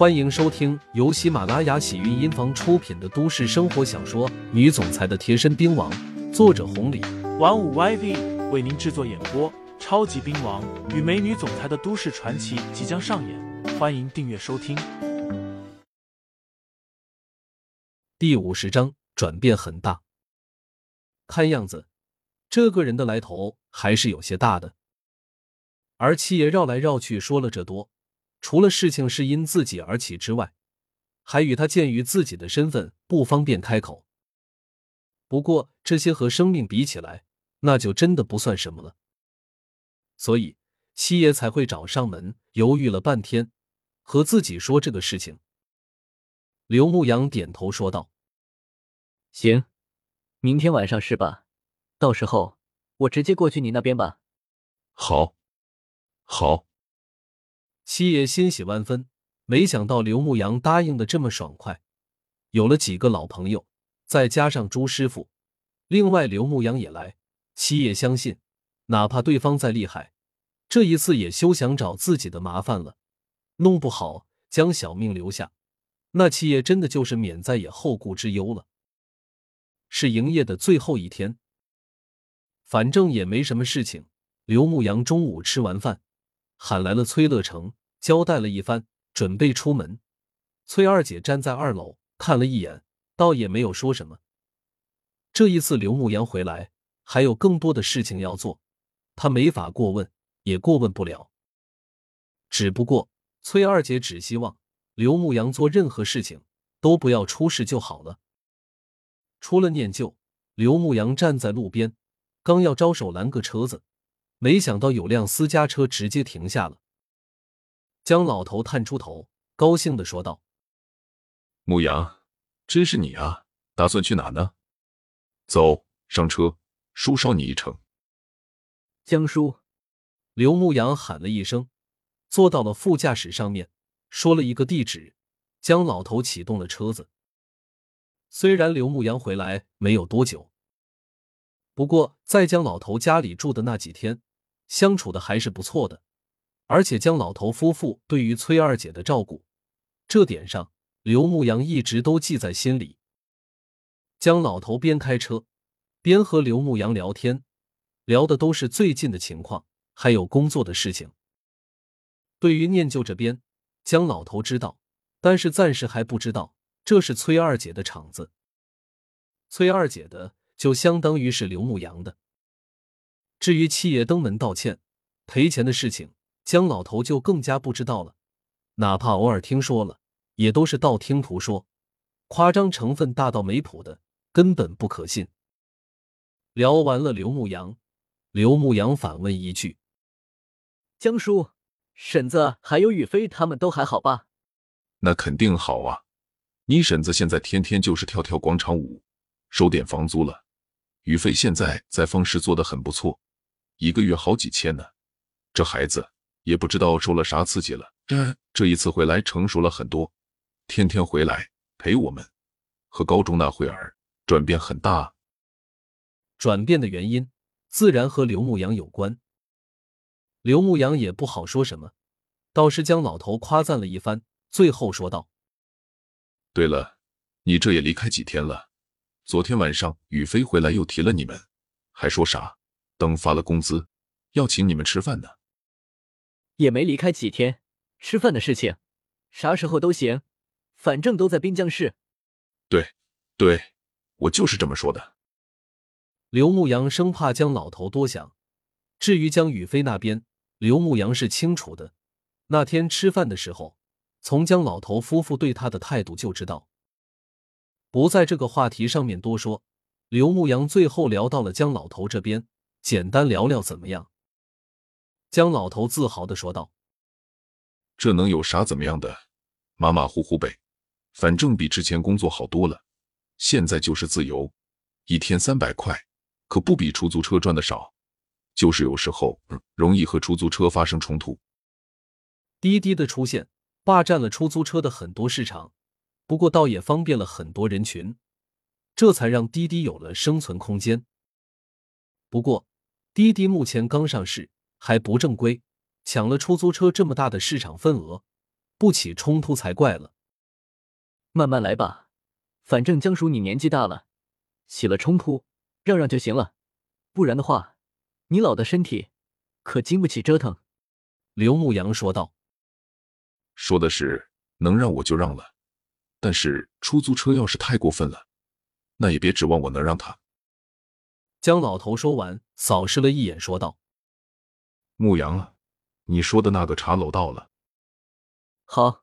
欢迎收听由喜马拉雅喜韵音房出品的都市生活小说《女总裁的贴身兵王》，作者红礼，玩五 YV 为您制作演播。超级兵王与美女总裁的都市传奇即将上演，欢迎订阅收听。第五十章转变很大，看样子这个人的来头还是有些大的。而七爷绕来绕去说了这多。除了事情是因自己而起之外，还与他鉴于自己的身份不方便开口。不过这些和生命比起来，那就真的不算什么了。所以七爷才会找上门，犹豫了半天，和自己说这个事情。刘牧阳点头说道：“行，明天晚上是吧？到时候我直接过去你那边吧。”好，好。七爷欣喜万分，没想到刘牧阳答应的这么爽快。有了几个老朋友，再加上朱师傅，另外刘牧阳也来。七爷相信，哪怕对方再厉害，这一次也休想找自己的麻烦了。弄不好将小命留下，那七爷真的就是免再也后顾之忧了。是营业的最后一天，反正也没什么事情。刘牧阳中午吃完饭，喊来了崔乐成。交代了一番，准备出门。崔二姐站在二楼看了一眼，倒也没有说什么。这一次刘牧阳回来，还有更多的事情要做，他没法过问，也过问不了。只不过崔二姐只希望刘牧阳做任何事情都不要出事就好了。出了念旧，刘牧阳站在路边，刚要招手拦个车子，没想到有辆私家车直接停下了。江老头探出头，高兴的说道：“牧羊，真是你啊！打算去哪呢？走上车，叔捎你一程。”江叔，刘牧阳喊了一声，坐到了副驾驶上面，说了一个地址。江老头启动了车子。虽然刘牧阳回来没有多久，不过在江老头家里住的那几天，相处的还是不错的。而且江老头夫妇对于崔二姐的照顾，这点上刘牧阳一直都记在心里。江老头边开车边和刘牧阳聊天，聊的都是最近的情况，还有工作的事情。对于念旧这边，江老头知道，但是暂时还不知道这是崔二姐的场子。崔二姐的就相当于是刘牧阳的。至于七爷登门道歉赔钱的事情。江老头就更加不知道了，哪怕偶尔听说了，也都是道听途说，夸张成分大到没谱的，根本不可信。聊完了刘牧阳，刘牧阳反问一句：“江叔，婶子还有雨飞他们都还好吧？”“那肯定好啊，你婶子现在天天就是跳跳广场舞，收点房租了。雨飞现在在方氏做的很不错，一个月好几千呢。这孩子。”也不知道受了啥刺激了，这这一次回来成熟了很多，天天回来陪我们，和高中那会儿转变很大。转变的原因自然和刘牧阳有关。刘牧阳也不好说什么，倒是将老头夸赞了一番，最后说道：“对了，你这也离开几天了？昨天晚上宇飞回来又提了你们，还说啥等发了工资要请你们吃饭呢。”也没离开几天，吃饭的事情，啥时候都行，反正都在滨江市。对，对，我就是这么说的。刘牧阳生怕江老头多想，至于江宇飞那边，刘牧阳是清楚的。那天吃饭的时候，从江老头夫妇对他的态度就知道。不在这个话题上面多说，刘牧阳最后聊到了江老头这边，简单聊聊怎么样？江老头自豪的说道：“这能有啥怎么样的？马马虎虎呗，反正比之前工作好多了。现在就是自由，一天三百块，可不比出租车赚的少。就是有时候容易和出租车发生冲突。滴滴的出现霸占了出租车的很多市场，不过倒也方便了很多人群，这才让滴滴有了生存空间。不过，滴滴目前刚上市。”还不正规，抢了出租车这么大的市场份额，不起冲突才怪了。慢慢来吧，反正江叔你年纪大了，起了冲突让让就行了，不然的话，你老的身体可经不起折腾。刘牧阳说道。说的是能让我就让了，但是出租车要是太过分了，那也别指望我能让他。江老头说完，扫视了一眼，说道：“牧羊啊，你说的那个茶楼到了。”好。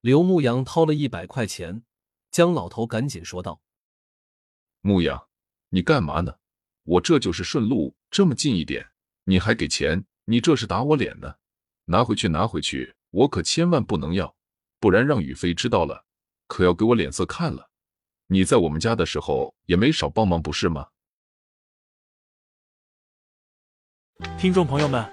刘牧羊掏了一百块钱，江老头赶紧说道：“牧羊，你干嘛呢？我这就是顺路，这么近一点，你还给钱？你这是打我脸呢？拿回去，拿回去。”我可千万不能要，不然让雨飞知道了，可要给我脸色看了。你在我们家的时候也没少帮忙，不是吗？听众朋友们，